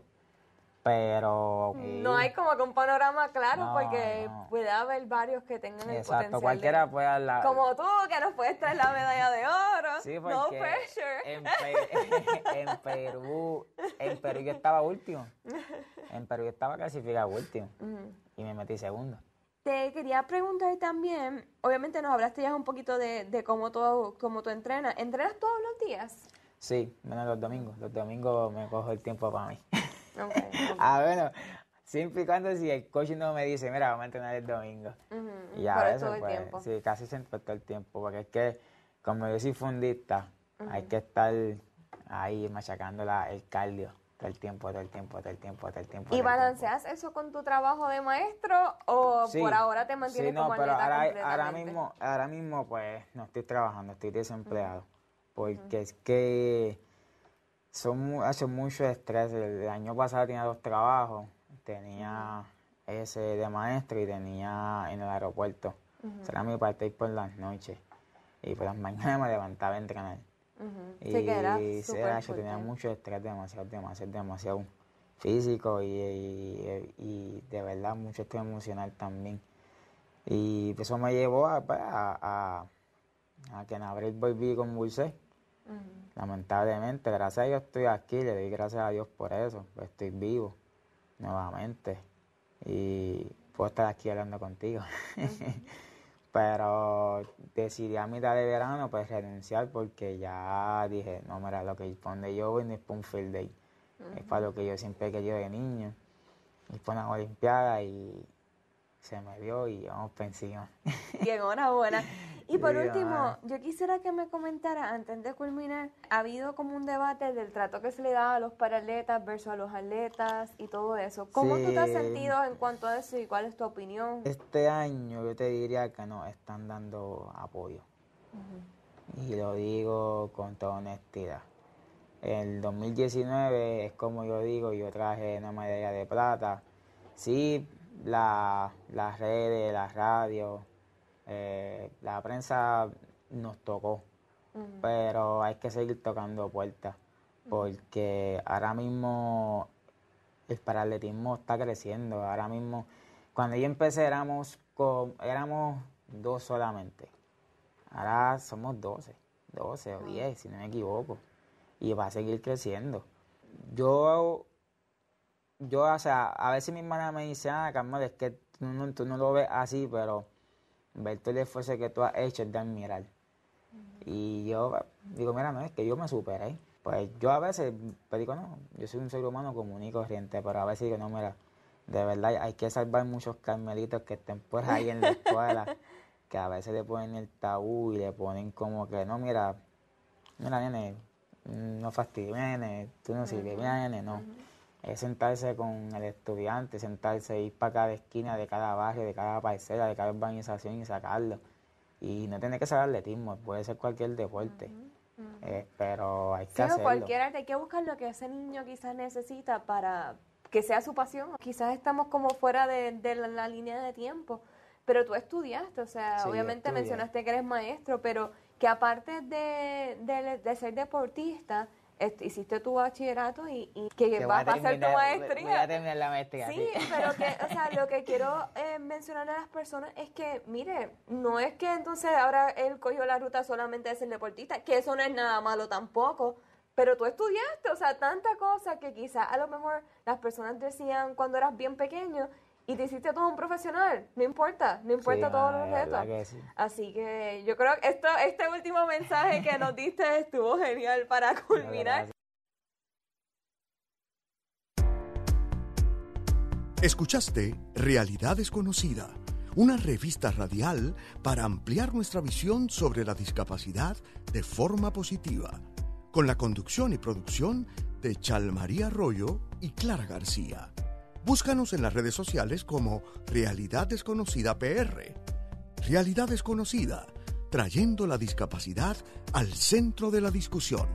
E: Pero...
F: No hay como que un panorama claro porque puede haber varios que tengan el Exacto,
E: cualquiera puede hablar.
F: Como tú, que nos puedes traer la medalla de oro. Sí, porque no pressure.
E: En, en, Perú, en Perú yo estaba último. En Perú yo estaba clasificado último. Y me metí segundo.
F: Te quería preguntar también, obviamente nos hablaste ya un poquito de, de cómo, tú, cómo tú entrenas. ¿Entrenas todos los días?
E: Sí, menos los domingos. Los domingos me cojo el tiempo para mí. ah, bueno, siempre y cuando si el coach no me dice, mira, vamos a entrenar el domingo. Y a veces, pues, sí, casi siempre todo el tiempo, porque es que, como yo soy fundista, hay que estar ahí machacando la, el cardio todo el tiempo, todo el tiempo, todo el tiempo, todo el tiempo.
F: ¿Y balanceas eso con tu trabajo de maestro o por ahora te mantienes sí, no, como pero
E: ahora, ahora mismo, ahora mismo, pues, no estoy trabajando, estoy desempleado. Porque es que son hace mucho estrés. El, año pasado tenía dos trabajos. Tenía ese de maestro y tenía en el aeropuerto. Será mi parte por las noches. Y por las mañanas me levantaba a entrenar.
F: Y sí, era
E: yo tenía mucho estrés, demasiado, demasiado, demasiado físico y, de verdad mucho estrés emocional también. Y eso me llevó a, pues, a, a, que en abril volví con Lamentablemente, gracias a Dios estoy aquí, le doy gracias a Dios por eso, pues estoy vivo nuevamente y puedo estar aquí hablando contigo. Pero decidí a mitad de verano pues renunciar porque ya dije, no, mira, lo que donde yo voy no es para un field day, es para lo que yo siempre he querido de niño, y para una olimpiada y se me dio y vamos por encima.
F: Y enhorabuena. Y por último, yo quisiera que me comentara, antes de culminar, ha habido como un debate del trato que se le da a los paratletas versus a los atletas y todo eso. ¿Cómo tú te has sentido en cuanto a eso y cuál es tu opinión?
E: Este año yo te diría que no, están dando apoyo. Y lo digo con toda honestidad. El 2019 es como yo digo, yo traje una medalla de plata. Sí, la, las redes, las radios, eh, la prensa nos tocó, pero hay que seguir tocando puertas, porque ahora mismo el paralelismo está creciendo. Ahora mismo, cuando yo empecé éramos, con, éramos dos solamente. Ahora somos 12, 12 o 10, si no me equivoco. Y va a seguir creciendo. Yo, yo, o sea, a veces mi hermana me dice, ah, Carmen, es que tú no, tú no lo ves así, pero ver todo el esfuerzo que tú has hecho es de admirar. Y yo digo, mira, no, es que yo me superé. Pues yo a veces, pues digo, no, yo soy un ser humano común y corriente, pero a veces digo, no, mira, de verdad hay que salvar muchos carmelitos que estén por ahí en la escuela, que a veces le ponen el tabú y le ponen como que, no, mira, mira, nene, no fastidies, nene, tú no sirves, mira, nene, no. Es sentarse con el estudiante, sentarse, ir para cada esquina de cada barrio, de cada parcela, de cada urbanización y sacarlo. Y no tiene que ser atletismo, puede ser cualquier deporte. Eh, pero hay que sí, hacerlo.
B: cualquier arte, hay que buscar lo que ese niño quizás necesita para que sea su pasión. Quizás estamos como fuera de, la, línea de tiempo, pero tú estudiaste, o sea, obviamente mencionaste que eres maestro, pero que aparte de, de ser deportista, hiciste tu bachillerato y, que, vas a, hacer tu maestría.
E: Voy a terminar la maestría.
B: Sí, pero que, o sea, lo que quiero eh, mencionar a las personas es que, mire, no es que entonces ahora él cogió la ruta solamente de ser deportista, que eso no es nada malo tampoco, pero tú estudiaste, o sea, tanta cosa que quizás a lo mejor las personas decían cuando eras bien pequeño y te hiciste todo un profesional, no importa, no importa todos los retos. Así que yo creo que esto, este último mensaje que nos diste estuvo genial para culminar.
A: Escuchaste Realidad Desconocida, una revista radial para ampliar nuestra visión sobre la discapacidad de forma positiva, con la conducción y producción de Chalmaría Arroyo y Clara García. Búscanos en las redes sociales como Realidad Desconocida PR. Realidad Desconocida, trayendo la discapacidad al centro de la discusión.